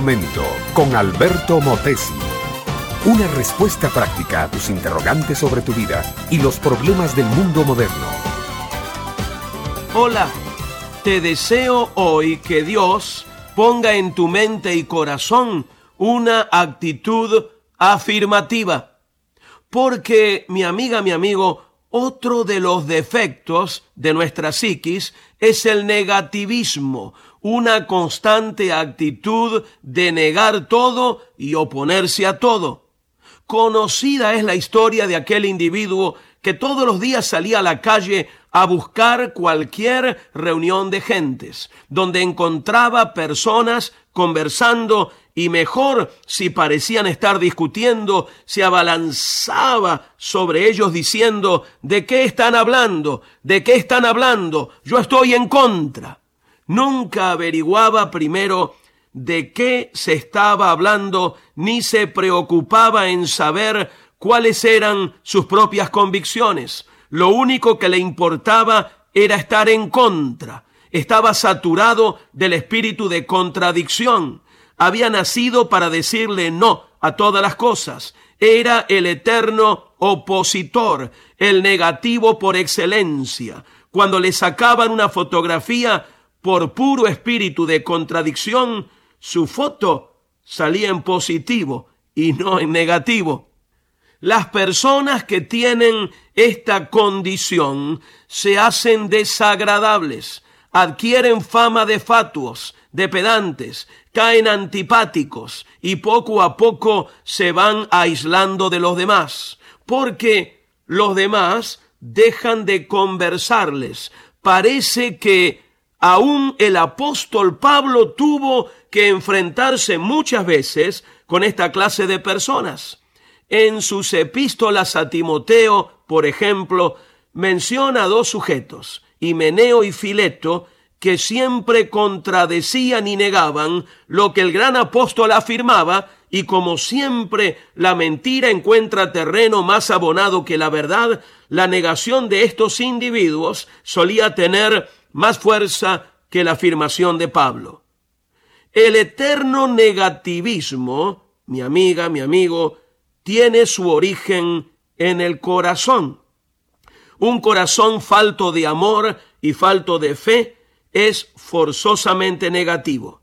momento con Alberto Motesi. Una respuesta práctica a tus interrogantes sobre tu vida y los problemas del mundo moderno. Hola, te deseo hoy que Dios ponga en tu mente y corazón una actitud afirmativa. Porque, mi amiga, mi amigo, otro de los defectos de nuestra psiquis es el negativismo, una constante actitud de negar todo y oponerse a todo. Conocida es la historia de aquel individuo que todos los días salía a la calle a buscar cualquier reunión de gentes, donde encontraba personas conversando y mejor si parecían estar discutiendo, se abalanzaba sobre ellos diciendo, ¿de qué están hablando? ¿De qué están hablando? Yo estoy en contra. Nunca averiguaba primero de qué se estaba hablando, ni se preocupaba en saber cuáles eran sus propias convicciones. Lo único que le importaba era estar en contra. Estaba saturado del espíritu de contradicción había nacido para decirle no a todas las cosas. Era el eterno opositor, el negativo por excelencia. Cuando le sacaban una fotografía por puro espíritu de contradicción, su foto salía en positivo y no en negativo. Las personas que tienen esta condición se hacen desagradables, adquieren fama de fatuos, de pedantes, caen antipáticos y poco a poco se van aislando de los demás, porque los demás dejan de conversarles. Parece que aún el apóstol Pablo tuvo que enfrentarse muchas veces con esta clase de personas. En sus epístolas a Timoteo, por ejemplo, menciona dos sujetos, Himeneo y Fileto, que siempre contradecían y negaban lo que el gran apóstol afirmaba, y como siempre la mentira encuentra terreno más abonado que la verdad, la negación de estos individuos solía tener más fuerza que la afirmación de Pablo. El eterno negativismo, mi amiga, mi amigo, tiene su origen en el corazón. Un corazón falto de amor y falto de fe es forzosamente negativo.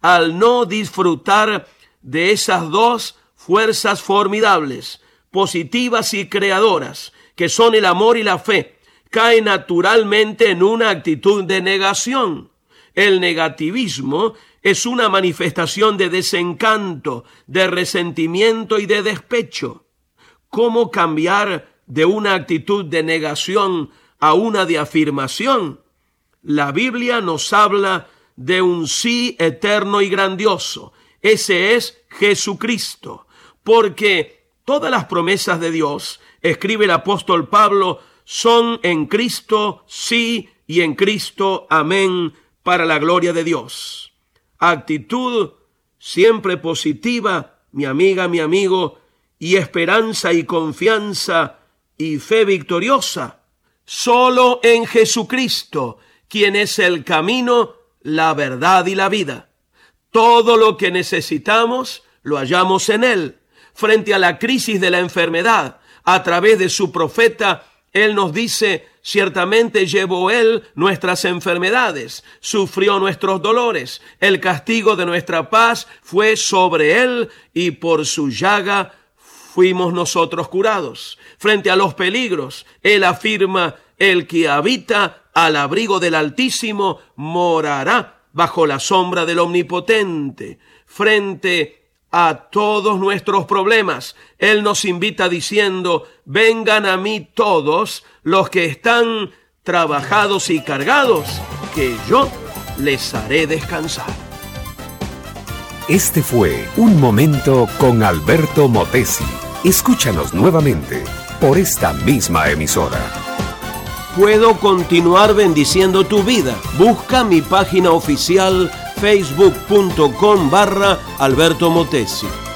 Al no disfrutar de esas dos fuerzas formidables, positivas y creadoras, que son el amor y la fe, cae naturalmente en una actitud de negación. El negativismo es una manifestación de desencanto, de resentimiento y de despecho. ¿Cómo cambiar de una actitud de negación a una de afirmación? La Biblia nos habla de un sí eterno y grandioso. Ese es Jesucristo. Porque todas las promesas de Dios, escribe el apóstol Pablo, son en Cristo sí y en Cristo amén para la gloria de Dios. Actitud siempre positiva, mi amiga, mi amigo, y esperanza y confianza y fe victoriosa. Solo en Jesucristo quien es el camino, la verdad y la vida. Todo lo que necesitamos lo hallamos en Él. Frente a la crisis de la enfermedad, a través de su profeta, Él nos dice, ciertamente llevó Él nuestras enfermedades, sufrió nuestros dolores, el castigo de nuestra paz fue sobre Él y por su llaga fuimos nosotros curados. Frente a los peligros, Él afirma, el que habita al abrigo del Altísimo morará bajo la sombra del Omnipotente. Frente a todos nuestros problemas, Él nos invita diciendo, vengan a mí todos los que están trabajados y cargados, que yo les haré descansar. Este fue Un Momento con Alberto Motesi. Escúchanos nuevamente por esta misma emisora puedo continuar bendiciendo tu vida. Busca mi página oficial facebook.com barra Alberto Motesi.